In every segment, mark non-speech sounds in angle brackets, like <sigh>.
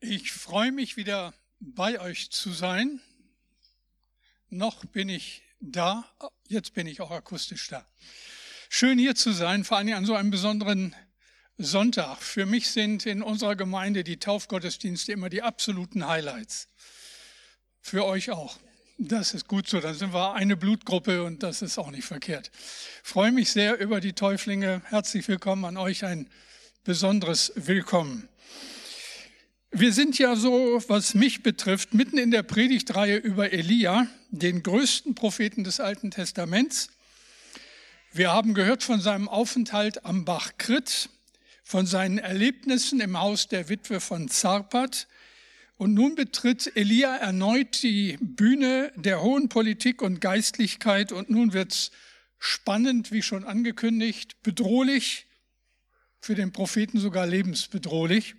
Ich freue mich wieder bei euch zu sein. Noch bin ich da, jetzt bin ich auch akustisch da. Schön hier zu sein, vor allem an so einem besonderen Sonntag. Für mich sind in unserer Gemeinde die Taufgottesdienste immer die absoluten Highlights. Für euch auch. Das ist gut so, dann sind wir eine Blutgruppe und das ist auch nicht verkehrt. Ich freue mich sehr über die Täuflinge. Herzlich willkommen an euch, ein besonderes Willkommen. Wir sind ja so, was mich betrifft, mitten in der Predigtreihe über Elia, den größten Propheten des Alten Testaments. Wir haben gehört von seinem Aufenthalt am Bach Krit, von seinen Erlebnissen im Haus der Witwe von Zarpat. Und nun betritt Elia erneut die Bühne der hohen Politik und Geistlichkeit. Und nun wird's spannend, wie schon angekündigt, bedrohlich, für den Propheten sogar lebensbedrohlich.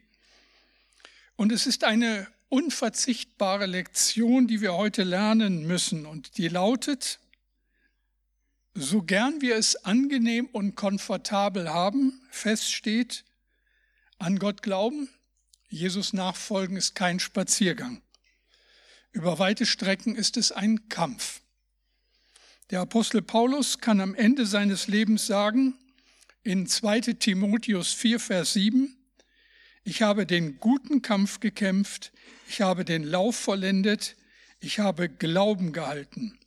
Und es ist eine unverzichtbare Lektion, die wir heute lernen müssen. Und die lautet, so gern wir es angenehm und komfortabel haben, feststeht, an Gott glauben, Jesus nachfolgen ist kein Spaziergang. Über weite Strecken ist es ein Kampf. Der Apostel Paulus kann am Ende seines Lebens sagen, in 2 Timotheus 4, Vers 7, ich habe den guten Kampf gekämpft, ich habe den Lauf vollendet, ich habe Glauben gehalten.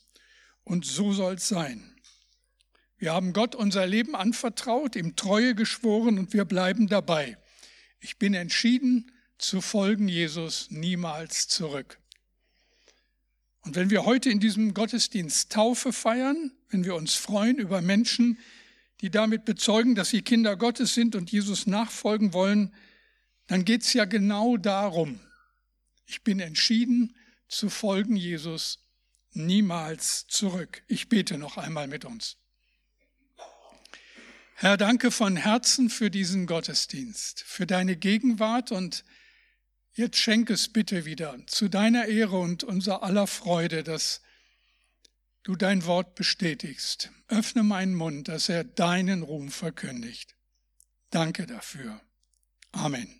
Und so soll es sein. Wir haben Gott unser Leben anvertraut, ihm Treue geschworen und wir bleiben dabei. Ich bin entschieden, zu folgen Jesus niemals zurück. Und wenn wir heute in diesem Gottesdienst Taufe feiern, wenn wir uns freuen über Menschen, die damit bezeugen, dass sie Kinder Gottes sind und Jesus nachfolgen wollen, dann geht es ja genau darum. Ich bin entschieden zu folgen Jesus niemals zurück. Ich bete noch einmal mit uns. Herr, danke von Herzen für diesen Gottesdienst, für deine Gegenwart und jetzt schenk es bitte wieder zu deiner Ehre und unser aller Freude, dass du dein Wort bestätigst. Öffne meinen Mund, dass er deinen Ruhm verkündigt. Danke dafür. Amen.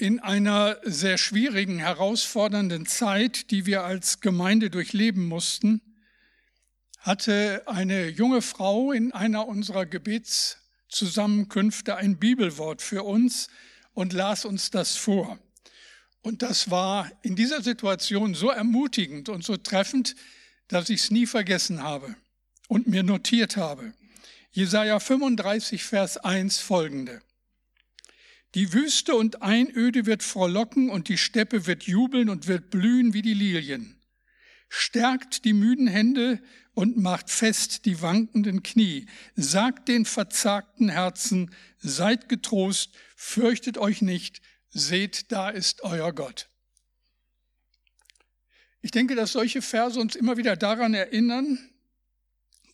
In einer sehr schwierigen, herausfordernden Zeit, die wir als Gemeinde durchleben mussten, hatte eine junge Frau in einer unserer Gebetszusammenkünfte ein Bibelwort für uns und las uns das vor. Und das war in dieser Situation so ermutigend und so treffend, dass ich es nie vergessen habe und mir notiert habe. Jesaja 35, Vers 1 folgende. Die Wüste und Einöde wird frohlocken und die Steppe wird jubeln und wird blühen wie die Lilien. Stärkt die müden Hände und macht fest die wankenden Knie. Sagt den verzagten Herzen, seid getrost, fürchtet euch nicht, seht, da ist euer Gott. Ich denke, dass solche Verse uns immer wieder daran erinnern,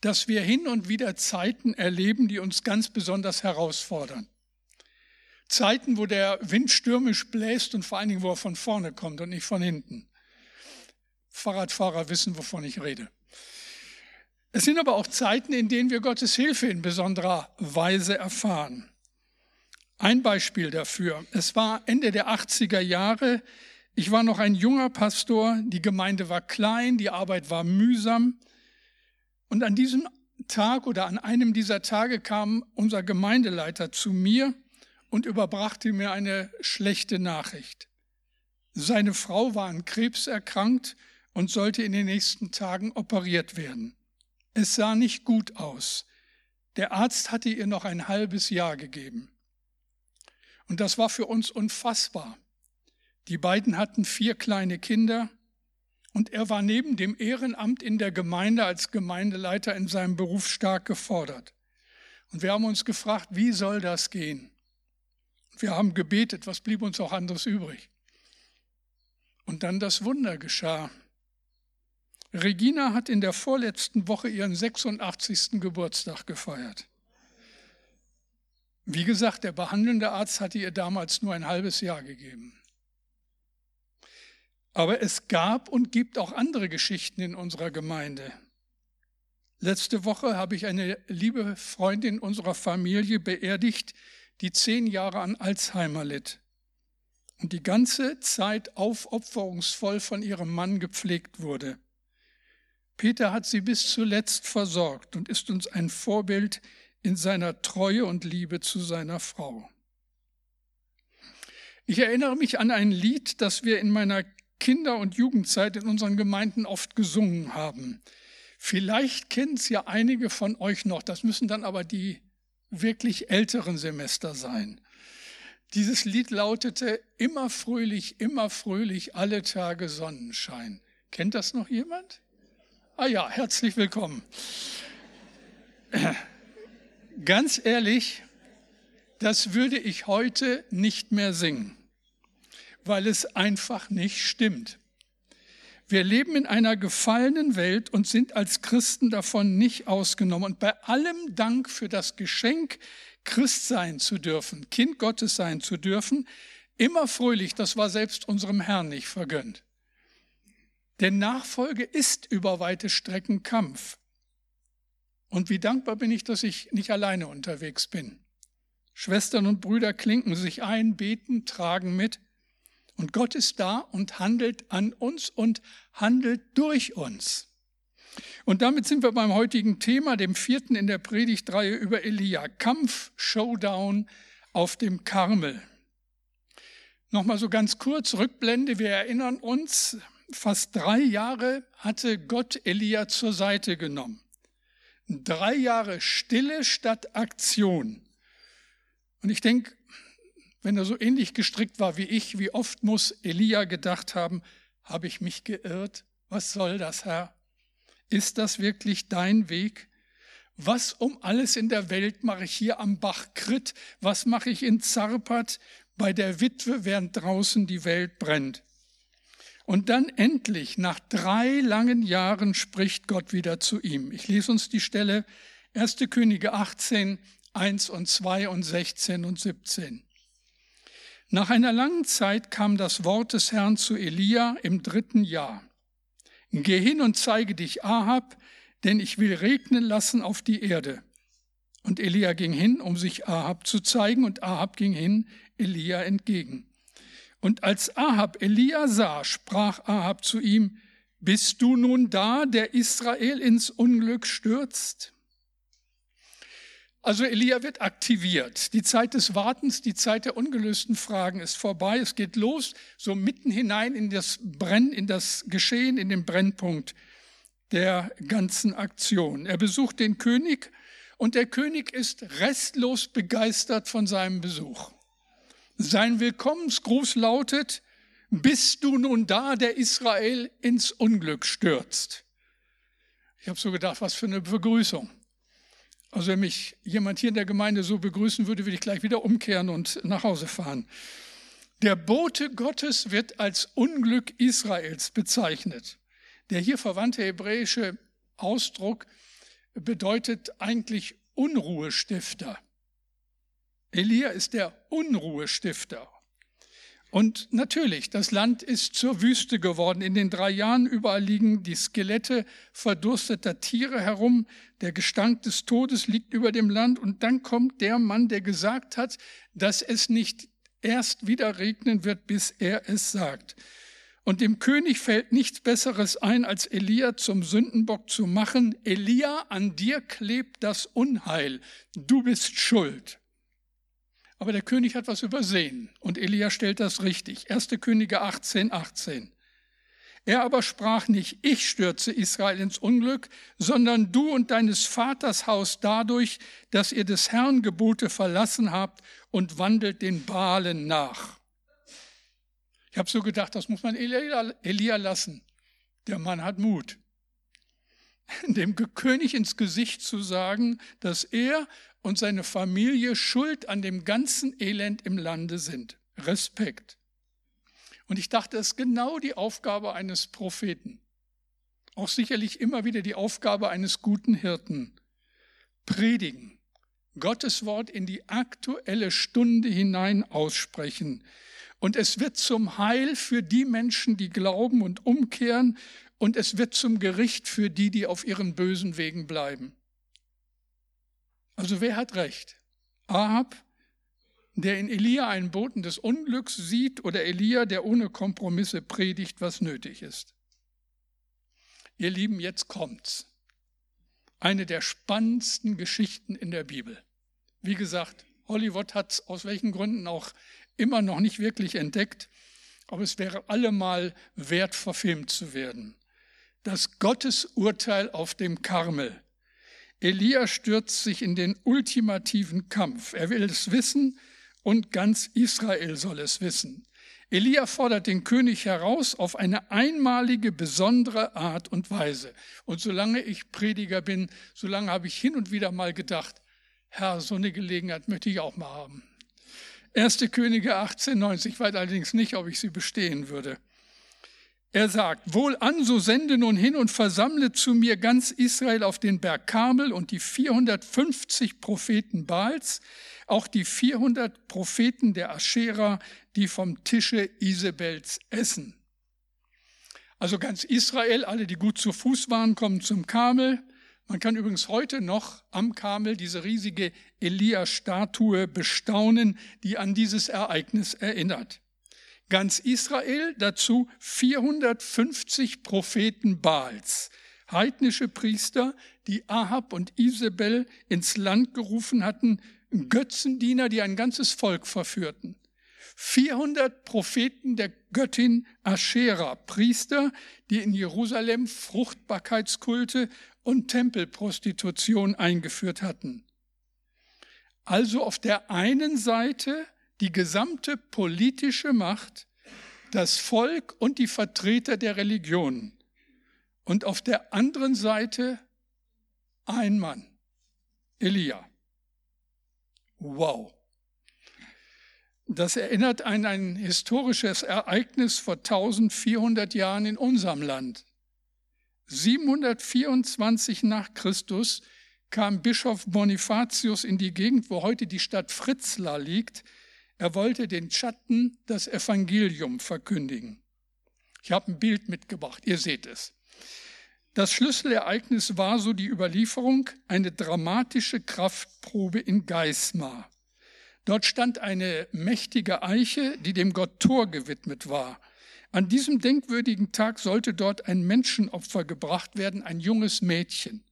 dass wir hin und wieder Zeiten erleben, die uns ganz besonders herausfordern. Zeiten, wo der Wind stürmisch bläst und vor allen Dingen, wo er von vorne kommt und nicht von hinten. Fahrradfahrer wissen, wovon ich rede. Es sind aber auch Zeiten, in denen wir Gottes Hilfe in besonderer Weise erfahren. Ein Beispiel dafür. Es war Ende der 80er Jahre. Ich war noch ein junger Pastor. Die Gemeinde war klein, die Arbeit war mühsam. Und an diesem Tag oder an einem dieser Tage kam unser Gemeindeleiter zu mir und überbrachte mir eine schlechte Nachricht. Seine Frau war an Krebs erkrankt und sollte in den nächsten Tagen operiert werden. Es sah nicht gut aus. Der Arzt hatte ihr noch ein halbes Jahr gegeben. Und das war für uns unfassbar. Die beiden hatten vier kleine Kinder und er war neben dem Ehrenamt in der Gemeinde als Gemeindeleiter in seinem Beruf stark gefordert. Und wir haben uns gefragt, wie soll das gehen? Wir haben gebetet, was blieb uns auch anderes übrig? Und dann das Wunder geschah. Regina hat in der vorletzten Woche ihren 86. Geburtstag gefeiert. Wie gesagt, der behandelnde Arzt hatte ihr damals nur ein halbes Jahr gegeben. Aber es gab und gibt auch andere Geschichten in unserer Gemeinde. Letzte Woche habe ich eine liebe Freundin unserer Familie beerdigt, die zehn Jahre an Alzheimer litt und die ganze Zeit aufopferungsvoll von ihrem Mann gepflegt wurde. Peter hat sie bis zuletzt versorgt und ist uns ein Vorbild in seiner Treue und Liebe zu seiner Frau. Ich erinnere mich an ein Lied, das wir in meiner Kinder- und Jugendzeit in unseren Gemeinden oft gesungen haben. Vielleicht kennen es ja einige von euch noch, das müssen dann aber die wirklich älteren Semester sein. Dieses Lied lautete Immer fröhlich, immer fröhlich, alle Tage Sonnenschein. Kennt das noch jemand? Ah ja, herzlich willkommen. <clears throat> Ganz ehrlich, das würde ich heute nicht mehr singen, weil es einfach nicht stimmt. Wir leben in einer gefallenen Welt und sind als Christen davon nicht ausgenommen. Und bei allem Dank für das Geschenk, Christ sein zu dürfen, Kind Gottes sein zu dürfen, immer fröhlich, das war selbst unserem Herrn nicht vergönnt. Denn Nachfolge ist über weite Strecken Kampf. Und wie dankbar bin ich, dass ich nicht alleine unterwegs bin. Schwestern und Brüder klinken sich ein, beten, tragen mit. Und Gott ist da und handelt an uns und handelt durch uns. Und damit sind wir beim heutigen Thema, dem vierten in der Predigtreihe über Elia. Kampf, Showdown auf dem Karmel. Nochmal so ganz kurz, Rückblende, wir erinnern uns, fast drei Jahre hatte Gott Elia zur Seite genommen. Drei Jahre Stille statt Aktion. Und ich denke, wenn er so ähnlich gestrickt war wie ich, wie oft muss Elia gedacht haben, habe ich mich geirrt? Was soll das, Herr? Ist das wirklich dein Weg? Was um alles in der Welt mache ich hier am Bach Krit? Was mache ich in Zarpat bei der Witwe, während draußen die Welt brennt? Und dann endlich, nach drei langen Jahren, spricht Gott wieder zu ihm. Ich lese uns die Stelle 1. Könige 18, 1 und 2 und 16 und 17. Nach einer langen Zeit kam das Wort des Herrn zu Elia im dritten Jahr. Geh hin und zeige dich Ahab, denn ich will regnen lassen auf die Erde. Und Elia ging hin, um sich Ahab zu zeigen, und Ahab ging hin, Elia entgegen. Und als Ahab Elia sah, sprach Ahab zu ihm, Bist du nun da, der Israel ins Unglück stürzt? Also Elia wird aktiviert. Die Zeit des Wartens, die Zeit der ungelösten Fragen ist vorbei. Es geht los, so mitten hinein in das Brenn, in das Geschehen, in den Brennpunkt der ganzen Aktion. Er besucht den König und der König ist restlos begeistert von seinem Besuch. Sein Willkommensgruß lautet, bist du nun da, der Israel ins Unglück stürzt? Ich habe so gedacht, was für eine Begrüßung. Also wenn mich jemand hier in der Gemeinde so begrüßen würde, würde ich gleich wieder umkehren und nach Hause fahren. Der Bote Gottes wird als Unglück Israels bezeichnet. Der hier verwandte hebräische Ausdruck bedeutet eigentlich Unruhestifter. Elia ist der Unruhestifter. Und natürlich, das Land ist zur Wüste geworden. In den drei Jahren überall liegen die Skelette verdursteter Tiere herum. Der Gestank des Todes liegt über dem Land. Und dann kommt der Mann, der gesagt hat, dass es nicht erst wieder regnen wird, bis er es sagt. Und dem König fällt nichts Besseres ein, als Elia zum Sündenbock zu machen. Elia, an dir klebt das Unheil. Du bist schuld. Aber der König hat was übersehen und Elia stellt das richtig. 1. Könige 18, 18. Er aber sprach nicht, ich stürze Israel ins Unglück, sondern du und deines Vaters Haus dadurch, dass ihr des Herrn Gebote verlassen habt und wandelt den Balen nach. Ich habe so gedacht, das muss man Elia, Elia lassen. Der Mann hat Mut. Dem König ins Gesicht zu sagen, dass er und seine Familie schuld an dem ganzen Elend im Lande sind. Respekt. Und ich dachte, es ist genau die Aufgabe eines Propheten. Auch sicherlich immer wieder die Aufgabe eines guten Hirten. Predigen. Gottes Wort in die aktuelle Stunde hinein aussprechen. Und es wird zum Heil für die Menschen, die glauben und umkehren. Und es wird zum Gericht für die, die auf ihren bösen Wegen bleiben. Also wer hat recht? Ahab der in Elia einen Boten des Unglücks sieht oder Elia, der ohne Kompromisse predigt, was nötig ist. Ihr Lieben, jetzt kommt's. Eine der spannendsten Geschichten in der Bibel. Wie gesagt, Hollywood hat es aus welchen Gründen auch immer noch nicht wirklich entdeckt, aber es wäre allemal wert, verfilmt zu werden. Das Gottesurteil auf dem Karmel. Elia stürzt sich in den ultimativen Kampf. Er will es wissen und ganz Israel soll es wissen. Elia fordert den König heraus auf eine einmalige, besondere Art und Weise. Und solange ich Prediger bin, solange habe ich hin und wieder mal gedacht, Herr, so eine Gelegenheit möchte ich auch mal haben. Erste Könige 1890, ich weiß allerdings nicht, ob ich sie bestehen würde. Er sagt, wohl an, so sende nun hin und versammle zu mir ganz Israel auf den Berg Karmel und die 450 Propheten Baals, auch die 400 Propheten der Aschera, die vom Tische Isabels essen. Also ganz Israel, alle, die gut zu Fuß waren, kommen zum Karmel. Man kann übrigens heute noch am Karmel diese riesige Elia-Statue bestaunen, die an dieses Ereignis erinnert. Ganz Israel, dazu 450 Propheten Baals, heidnische Priester, die Ahab und Isabel ins Land gerufen hatten, Götzendiener, die ein ganzes Volk verführten. 400 Propheten der Göttin Aschera, Priester, die in Jerusalem Fruchtbarkeitskulte und Tempelprostitution eingeführt hatten. Also auf der einen Seite die gesamte politische Macht, das Volk und die Vertreter der Religion. Und auf der anderen Seite ein Mann, Elia. Wow. Das erinnert an ein historisches Ereignis vor 1400 Jahren in unserem Land. 724 nach Christus kam Bischof Bonifatius in die Gegend, wo heute die Stadt Fritzlar liegt. Er wollte den Schatten das Evangelium verkündigen. Ich habe ein Bild mitgebracht, ihr seht es. Das Schlüsselereignis war so die Überlieferung, eine dramatische Kraftprobe in Geismar. Dort stand eine mächtige Eiche, die dem Gott Thor gewidmet war. An diesem denkwürdigen Tag sollte dort ein Menschenopfer gebracht werden, ein junges Mädchen.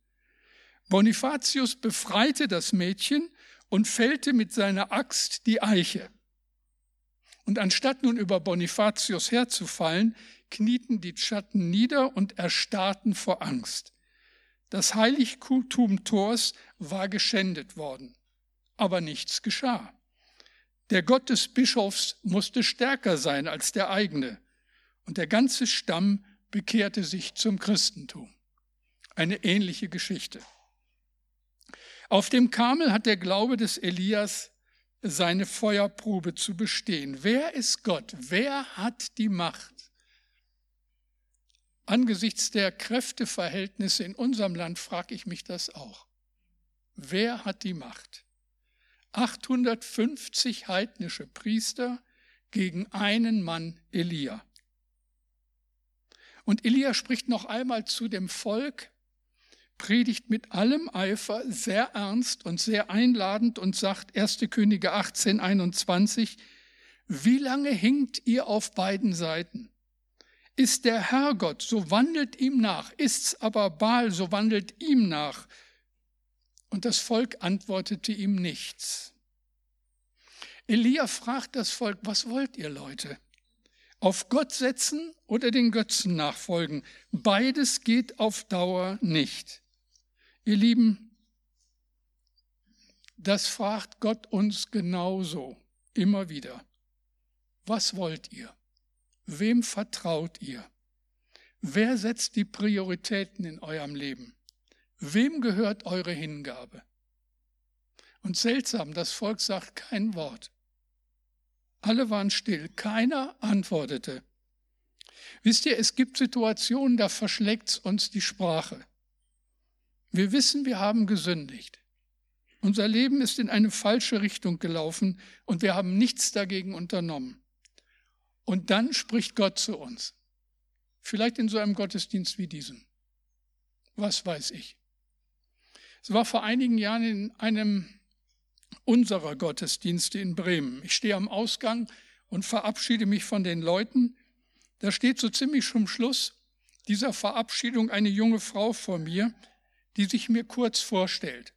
Bonifatius befreite das Mädchen und fällte mit seiner Axt die Eiche. Und anstatt nun über Bonifatius herzufallen, knieten die Schatten nieder und erstarrten vor Angst. Das Heiligtum Thors war geschändet worden, aber nichts geschah. Der Gott des Bischofs musste stärker sein als der eigene, und der ganze Stamm bekehrte sich zum Christentum. Eine ähnliche Geschichte. Auf dem Karmel hat der Glaube des Elias seine Feuerprobe zu bestehen. Wer ist Gott? Wer hat die Macht? Angesichts der Kräfteverhältnisse in unserem Land frage ich mich das auch. Wer hat die Macht? 850 heidnische Priester gegen einen Mann Elia. Und Elia spricht noch einmal zu dem Volk, predigt mit allem Eifer sehr ernst und sehr einladend und sagt 1. Könige 18, 21, wie lange hinkt ihr auf beiden Seiten? Ist der Herrgott, so wandelt ihm nach. Ist's aber Baal, so wandelt ihm nach. Und das Volk antwortete ihm nichts. Elia fragt das Volk, was wollt ihr Leute? Auf Gott setzen oder den Götzen nachfolgen? Beides geht auf Dauer nicht. Ihr Lieben, das fragt Gott uns genauso immer wieder. Was wollt ihr? Wem vertraut ihr? Wer setzt die Prioritäten in eurem Leben? Wem gehört eure Hingabe? Und seltsam, das Volk sagt kein Wort. Alle waren still, keiner antwortete. Wisst ihr, es gibt Situationen, da verschlägt uns die Sprache. Wir wissen, wir haben gesündigt. Unser Leben ist in eine falsche Richtung gelaufen und wir haben nichts dagegen unternommen. Und dann spricht Gott zu uns. Vielleicht in so einem Gottesdienst wie diesem. Was weiß ich. Es war vor einigen Jahren in einem unserer Gottesdienste in Bremen. Ich stehe am Ausgang und verabschiede mich von den Leuten. Da steht so ziemlich zum Schluss dieser Verabschiedung eine junge Frau vor mir, die sich mir kurz vorstellt.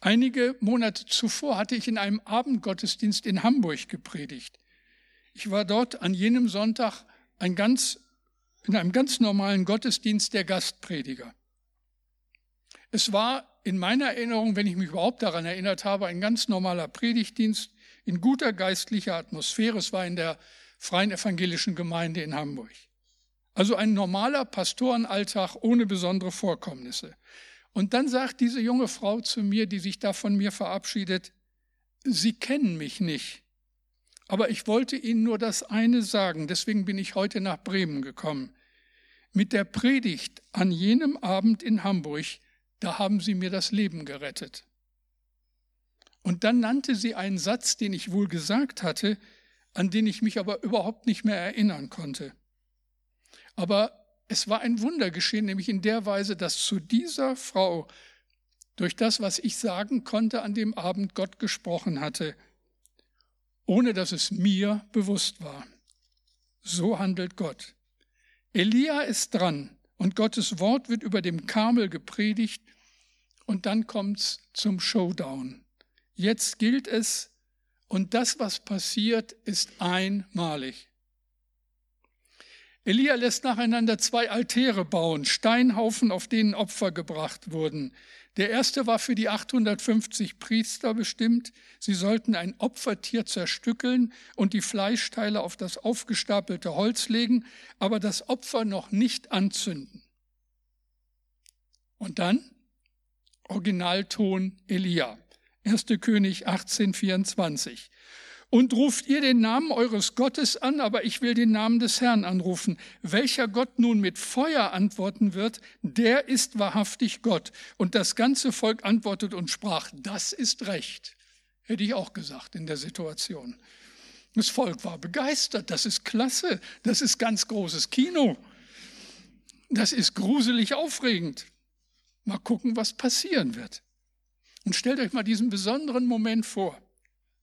Einige Monate zuvor hatte ich in einem Abendgottesdienst in Hamburg gepredigt. Ich war dort an jenem Sonntag ein ganz, in einem ganz normalen Gottesdienst der Gastprediger. Es war in meiner Erinnerung, wenn ich mich überhaupt daran erinnert habe, ein ganz normaler Predigtdienst in guter geistlicher Atmosphäre. Es war in der Freien Evangelischen Gemeinde in Hamburg. Also ein normaler Pastorenalltag ohne besondere Vorkommnisse. Und dann sagt diese junge Frau zu mir, die sich da von mir verabschiedet, Sie kennen mich nicht, aber ich wollte Ihnen nur das eine sagen, deswegen bin ich heute nach Bremen gekommen. Mit der Predigt an jenem Abend in Hamburg, da haben Sie mir das Leben gerettet. Und dann nannte sie einen Satz, den ich wohl gesagt hatte, an den ich mich aber überhaupt nicht mehr erinnern konnte. Aber es war ein Wunder geschehen, nämlich in der Weise, dass zu dieser Frau durch das, was ich sagen konnte, an dem Abend Gott gesprochen hatte, ohne dass es mir bewusst war. So handelt Gott. Elia ist dran und Gottes Wort wird über dem Karmel gepredigt und dann kommt's zum Showdown. Jetzt gilt es und das, was passiert, ist einmalig. Elia lässt nacheinander zwei Altäre bauen, Steinhaufen, auf denen Opfer gebracht wurden. Der erste war für die 850 Priester bestimmt. Sie sollten ein Opfertier zerstückeln und die Fleischteile auf das aufgestapelte Holz legen, aber das Opfer noch nicht anzünden. Und dann Originalton Elia, 1. König 1824 und ruft ihr den Namen eures Gottes an, aber ich will den Namen des Herrn anrufen. Welcher Gott nun mit Feuer antworten wird, der ist wahrhaftig Gott. Und das ganze Volk antwortet und sprach, das ist recht. Hätte ich auch gesagt in der Situation. Das Volk war begeistert, das ist klasse, das ist ganz großes Kino. Das ist gruselig aufregend. Mal gucken, was passieren wird. Und stellt euch mal diesen besonderen Moment vor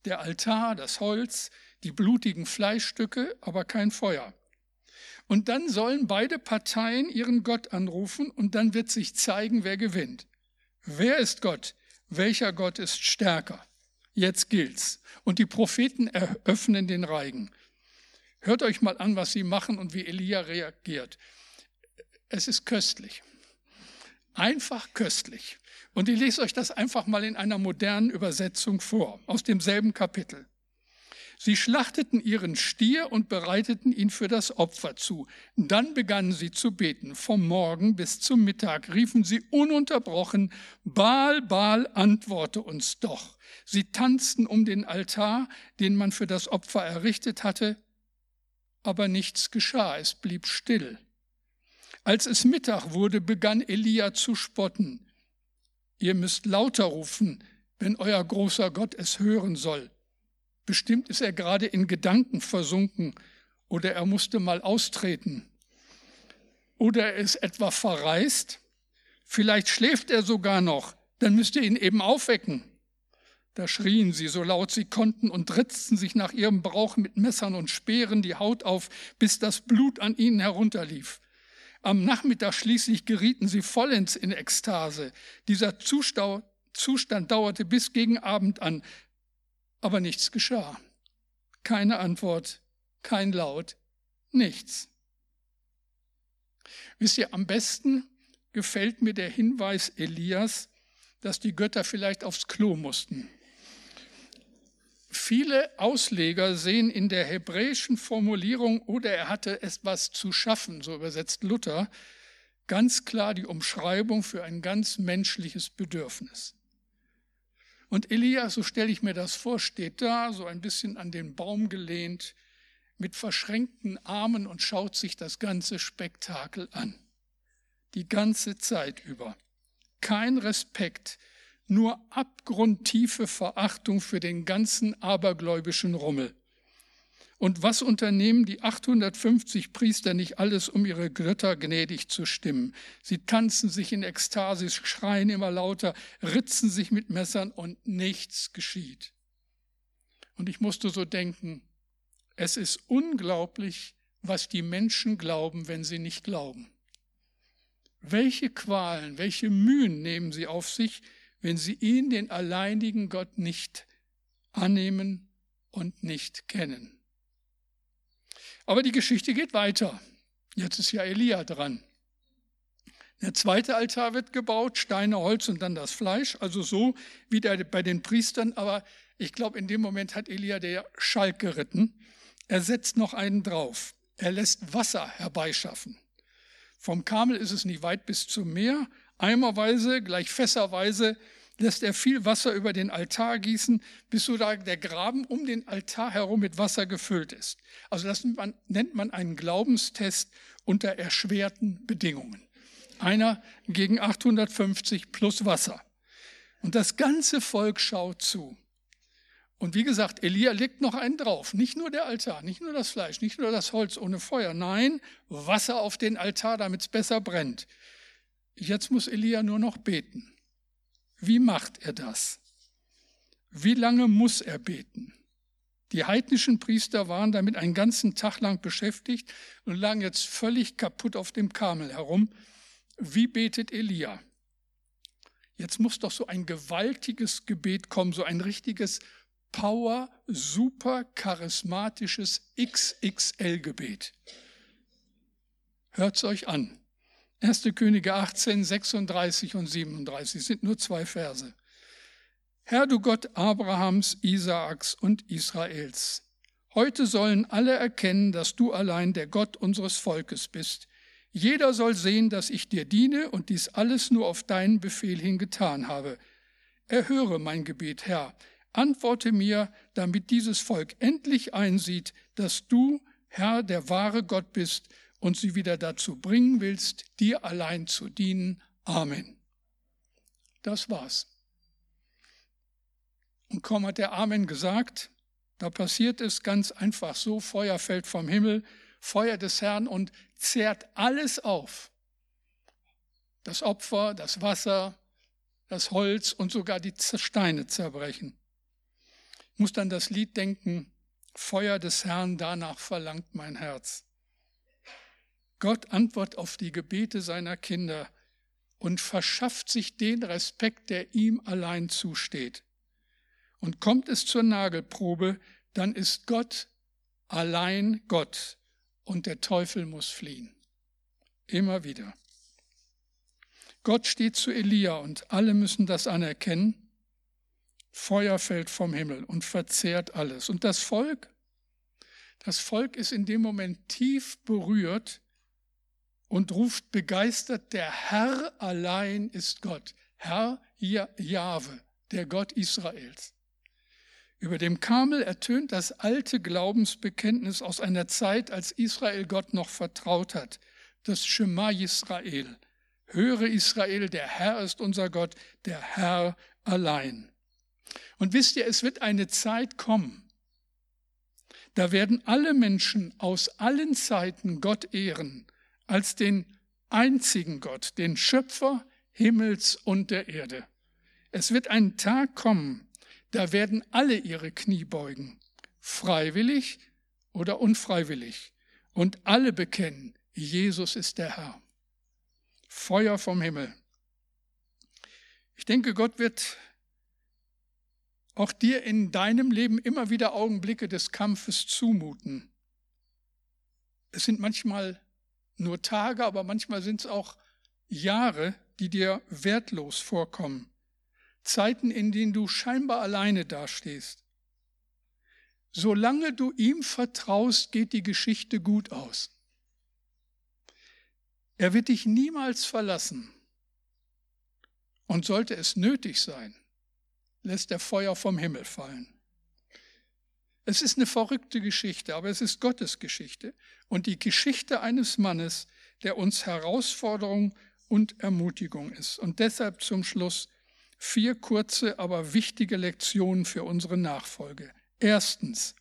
der Altar, das Holz, die blutigen Fleischstücke, aber kein Feuer. Und dann sollen beide Parteien ihren Gott anrufen und dann wird sich zeigen, wer gewinnt. Wer ist Gott? Welcher Gott ist stärker? Jetzt gilt's. Und die Propheten eröffnen den Reigen. Hört euch mal an, was sie machen und wie Elia reagiert. Es ist köstlich. Einfach köstlich. Und ich lese euch das einfach mal in einer modernen Übersetzung vor, aus demselben Kapitel. Sie schlachteten ihren Stier und bereiteten ihn für das Opfer zu. Dann begannen sie zu beten. Vom Morgen bis zum Mittag riefen sie ununterbrochen, Baal, Baal, antworte uns doch. Sie tanzten um den Altar, den man für das Opfer errichtet hatte, aber nichts geschah, es blieb still. Als es Mittag wurde, begann Elia zu spotten. Ihr müsst lauter rufen, wenn euer großer Gott es hören soll. Bestimmt ist er gerade in Gedanken versunken oder er musste mal austreten. Oder er ist etwa verreist. Vielleicht schläft er sogar noch. Dann müsst ihr ihn eben aufwecken. Da schrien sie so laut sie konnten und ritzten sich nach ihrem Brauch mit Messern und Speeren die Haut auf, bis das Blut an ihnen herunterlief. Am Nachmittag schließlich gerieten sie vollends in Ekstase. Dieser Zustand dauerte bis gegen Abend an, aber nichts geschah. Keine Antwort, kein Laut, nichts. Wisst ihr, am besten gefällt mir der Hinweis Elias, dass die Götter vielleicht aufs Klo mussten. Viele Ausleger sehen in der hebräischen Formulierung oder er hatte etwas zu schaffen, so übersetzt Luther, ganz klar die Umschreibung für ein ganz menschliches Bedürfnis. Und Elia, so stelle ich mir das vor, steht da, so ein bisschen an den Baum gelehnt, mit verschränkten Armen und schaut sich das ganze Spektakel an. Die ganze Zeit über. Kein Respekt nur abgrundtiefe Verachtung für den ganzen abergläubischen Rummel. Und was unternehmen die 850 Priester nicht alles, um ihre Götter gnädig zu stimmen? Sie tanzen sich in Ekstase, schreien immer lauter, ritzen sich mit Messern und nichts geschieht. Und ich musste so denken, es ist unglaublich, was die Menschen glauben, wenn sie nicht glauben. Welche Qualen, welche Mühen nehmen sie auf sich, wenn sie ihn, den alleinigen Gott, nicht annehmen und nicht kennen? Aber die Geschichte geht weiter. Jetzt ist ja Elia dran. Der zweite Altar wird gebaut, Steine, Holz und dann das Fleisch, also so wie der bei den Priestern. Aber ich glaube, in dem Moment hat Elia der Schalk geritten. Er setzt noch einen drauf. Er lässt Wasser herbeischaffen. Vom Kamel ist es nicht weit bis zum Meer. Eimerweise, gleich fässerweise lässt er viel Wasser über den Altar gießen, bis so der Graben um den Altar herum mit Wasser gefüllt ist. Also das nennt man einen Glaubenstest unter erschwerten Bedingungen. Einer gegen 850 plus Wasser. Und das ganze Volk schaut zu. Und wie gesagt, Elia legt noch einen drauf. Nicht nur der Altar, nicht nur das Fleisch, nicht nur das Holz ohne Feuer. Nein, Wasser auf den Altar, damit es besser brennt. Jetzt muss Elia nur noch beten. Wie macht er das? Wie lange muss er beten? Die heidnischen Priester waren damit einen ganzen Tag lang beschäftigt und lagen jetzt völlig kaputt auf dem Kamel herum. Wie betet Elia? Jetzt muss doch so ein gewaltiges Gebet kommen, so ein richtiges Power, super charismatisches XXL-Gebet. Hört's euch an. 1. Könige 18, 36 und 37 sind nur zwei Verse. Herr du Gott Abrahams, Isaaks und Israels, heute sollen alle erkennen, dass du allein der Gott unseres Volkes bist. Jeder soll sehen, dass ich dir diene und dies alles nur auf deinen Befehl hin getan habe. Erhöre mein Gebet, Herr. Antworte mir, damit dieses Volk endlich einsieht, dass du, Herr, der wahre Gott bist und sie wieder dazu bringen willst, dir allein zu dienen. Amen. Das war's. Und kaum hat der Amen gesagt, da passiert es ganz einfach so, Feuer fällt vom Himmel, Feuer des Herrn und zehrt alles auf. Das Opfer, das Wasser, das Holz und sogar die Steine zerbrechen. Ich muss dann das Lied denken, Feuer des Herrn, danach verlangt mein Herz. Gott antwortet auf die Gebete seiner Kinder und verschafft sich den Respekt, der ihm allein zusteht. Und kommt es zur Nagelprobe, dann ist Gott allein Gott und der Teufel muss fliehen. Immer wieder. Gott steht zu Elia und alle müssen das anerkennen. Feuer fällt vom Himmel und verzehrt alles. Und das Volk, das Volk ist in dem Moment tief berührt und ruft begeistert, der Herr allein ist Gott. Herr Jahwe, der Gott Israels. Über dem Kamel ertönt das alte Glaubensbekenntnis aus einer Zeit, als Israel Gott noch vertraut hat. Das Shema Israel. Höre Israel, der Herr ist unser Gott, der Herr allein. Und wisst ihr, es wird eine Zeit kommen, da werden alle Menschen aus allen Zeiten Gott ehren als den einzigen Gott, den Schöpfer Himmels und der Erde. Es wird ein Tag kommen, da werden alle ihre Knie beugen, freiwillig oder unfreiwillig, und alle bekennen, Jesus ist der Herr. Feuer vom Himmel. Ich denke, Gott wird auch dir in deinem Leben immer wieder Augenblicke des Kampfes zumuten. Es sind manchmal nur Tage, aber manchmal sind es auch Jahre, die dir wertlos vorkommen. Zeiten, in denen du scheinbar alleine dastehst. Solange du ihm vertraust, geht die Geschichte gut aus. Er wird dich niemals verlassen. Und sollte es nötig sein, lässt er Feuer vom Himmel fallen. Es ist eine verrückte Geschichte, aber es ist Gottes Geschichte und die Geschichte eines Mannes, der uns Herausforderung und Ermutigung ist. Und deshalb zum Schluss vier kurze, aber wichtige Lektionen für unsere Nachfolge. Erstens,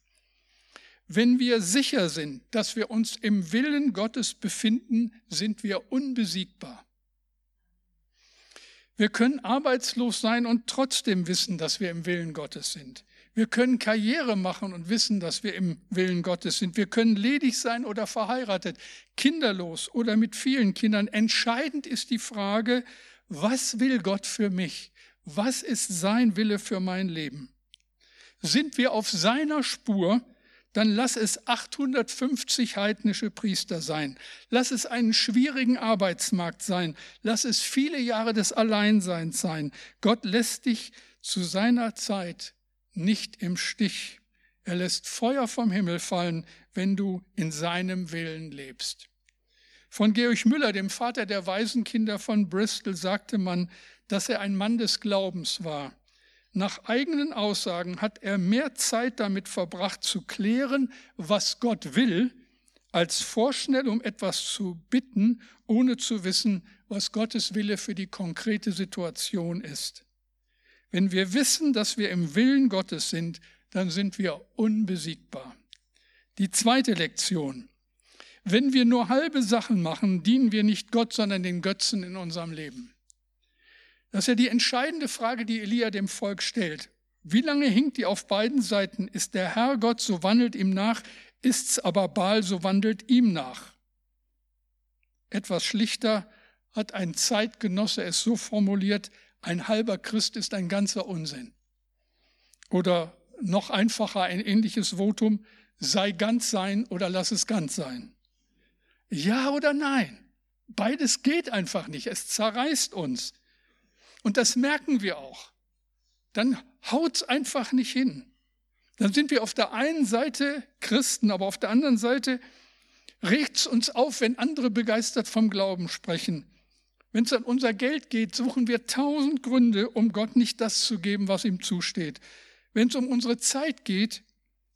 Wenn wir sicher sind, dass wir uns im Willen Gottes befinden, sind wir unbesiegbar. Wir können arbeitslos sein und trotzdem wissen, dass wir im Willen Gottes sind. Wir können Karriere machen und wissen, dass wir im Willen Gottes sind. Wir können ledig sein oder verheiratet, kinderlos oder mit vielen Kindern. Entscheidend ist die Frage, was will Gott für mich? Was ist sein Wille für mein Leben? Sind wir auf seiner Spur, dann lass es 850 heidnische Priester sein. Lass es einen schwierigen Arbeitsmarkt sein. Lass es viele Jahre des Alleinseins sein. Gott lässt dich zu seiner Zeit nicht im Stich. Er lässt Feuer vom Himmel fallen, wenn du in seinem Willen lebst. Von Georg Müller, dem Vater der Waisenkinder von Bristol, sagte man, dass er ein Mann des Glaubens war. Nach eigenen Aussagen hat er mehr Zeit damit verbracht zu klären, was Gott will, als vorschnell um etwas zu bitten, ohne zu wissen, was Gottes Wille für die konkrete Situation ist. Wenn wir wissen, dass wir im Willen Gottes sind, dann sind wir unbesiegbar. Die zweite Lektion. Wenn wir nur halbe Sachen machen, dienen wir nicht Gott, sondern den Götzen in unserem Leben. Das ist ja die entscheidende Frage, die Elia dem Volk stellt. Wie lange hinkt ihr auf beiden Seiten? Ist der Herr Gott, so wandelt ihm nach, ist's aber Baal, so wandelt ihm nach. Etwas schlichter hat ein Zeitgenosse es so formuliert, ein halber Christ ist ein ganzer Unsinn. Oder noch einfacher ein ähnliches Votum, sei ganz sein oder lass es ganz sein. Ja oder nein? Beides geht einfach nicht. Es zerreißt uns. Und das merken wir auch. Dann haut's einfach nicht hin. Dann sind wir auf der einen Seite Christen, aber auf der anderen Seite regt's uns auf, wenn andere begeistert vom Glauben sprechen. Wenn es an unser Geld geht, suchen wir tausend Gründe, um Gott nicht das zu geben, was ihm zusteht. Wenn es um unsere Zeit geht,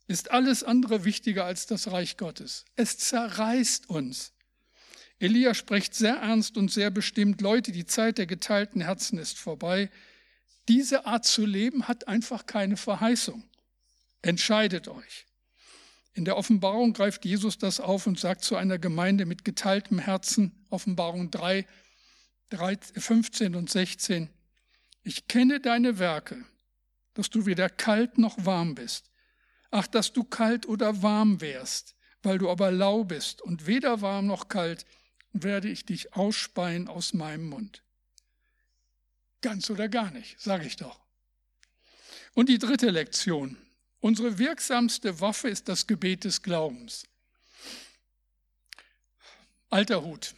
ist alles andere wichtiger als das Reich Gottes. Es zerreißt uns. Elia spricht sehr ernst und sehr bestimmt, Leute, die Zeit der geteilten Herzen ist vorbei. Diese Art zu leben hat einfach keine Verheißung. Entscheidet euch. In der Offenbarung greift Jesus das auf und sagt zu einer Gemeinde mit geteiltem Herzen, Offenbarung 3, 15 und 16, ich kenne deine Werke, dass du weder kalt noch warm bist. Ach, dass du kalt oder warm wärst, weil du aber lau bist und weder warm noch kalt, werde ich dich ausspeien aus meinem Mund. Ganz oder gar nicht, sage ich doch. Und die dritte Lektion. Unsere wirksamste Waffe ist das Gebet des Glaubens. Alter Hut.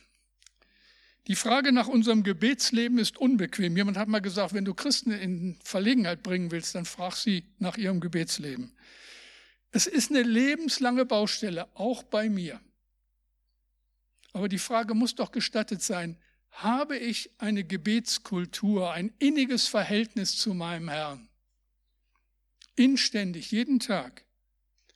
Die Frage nach unserem Gebetsleben ist unbequem. Jemand hat mal gesagt, wenn du Christen in Verlegenheit bringen willst, dann frag sie nach ihrem Gebetsleben. Es ist eine lebenslange Baustelle, auch bei mir. Aber die Frage muss doch gestattet sein, habe ich eine Gebetskultur, ein inniges Verhältnis zu meinem Herrn? Inständig, jeden Tag.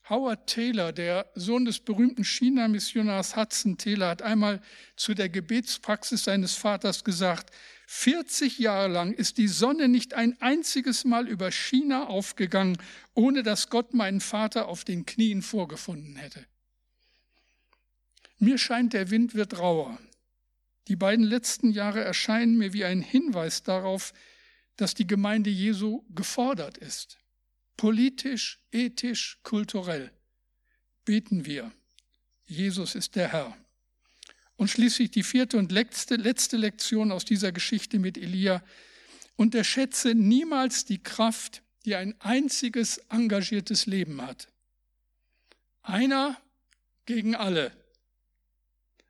Howard Taylor, der Sohn des berühmten China-Missionars Hudson Taylor, hat einmal zu der Gebetspraxis seines Vaters gesagt, 40 Jahre lang ist die Sonne nicht ein einziges Mal über China aufgegangen, ohne dass Gott meinen Vater auf den Knien vorgefunden hätte. Mir scheint, der Wind wird rauer. Die beiden letzten Jahre erscheinen mir wie ein Hinweis darauf, dass die Gemeinde Jesu gefordert ist. Politisch, ethisch, kulturell beten wir. Jesus ist der Herr. Und schließlich die vierte und letzte, letzte Lektion aus dieser Geschichte mit Elia. Unterschätze niemals die Kraft, die ein einziges engagiertes Leben hat. Einer gegen alle.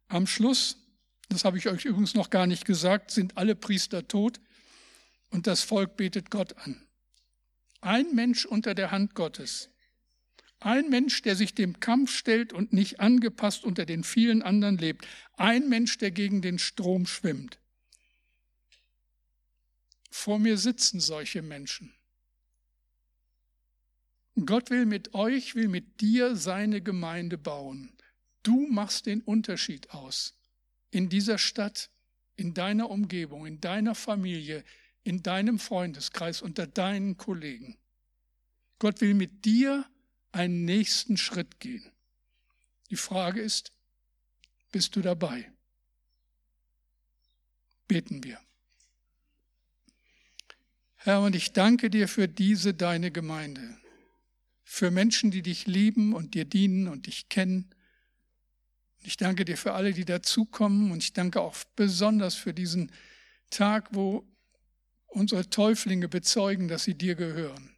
Am Schluss, das habe ich euch übrigens noch gar nicht gesagt, sind alle Priester tot und das Volk betet Gott an. Ein Mensch unter der Hand Gottes. Ein Mensch, der sich dem Kampf stellt und nicht angepasst unter den vielen anderen lebt. Ein Mensch, der gegen den Strom schwimmt. Vor mir sitzen solche Menschen. Gott will mit euch, will mit dir seine Gemeinde bauen. Du machst den Unterschied aus. In dieser Stadt, in deiner Umgebung, in deiner Familie, in deinem Freundeskreis, unter deinen Kollegen. Gott will mit dir einen nächsten Schritt gehen. Die Frage ist, bist du dabei? Beten wir. Herr, und ich danke dir für diese deine Gemeinde, für Menschen, die dich lieben und dir dienen und dich kennen. Ich danke dir für alle, die dazukommen und ich danke auch besonders für diesen Tag, wo unsere Täuflinge bezeugen, dass sie dir gehören.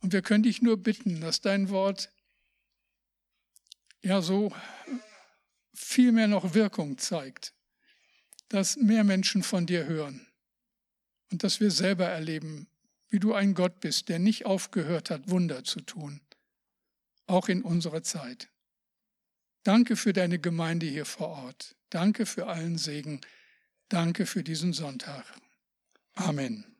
Und wir können dich nur bitten, dass dein Wort ja so viel mehr noch Wirkung zeigt, dass mehr Menschen von dir hören und dass wir selber erleben, wie du ein Gott bist, der nicht aufgehört hat, Wunder zu tun, auch in unserer Zeit. Danke für deine Gemeinde hier vor Ort. Danke für allen Segen. Danke für diesen Sonntag. Amen.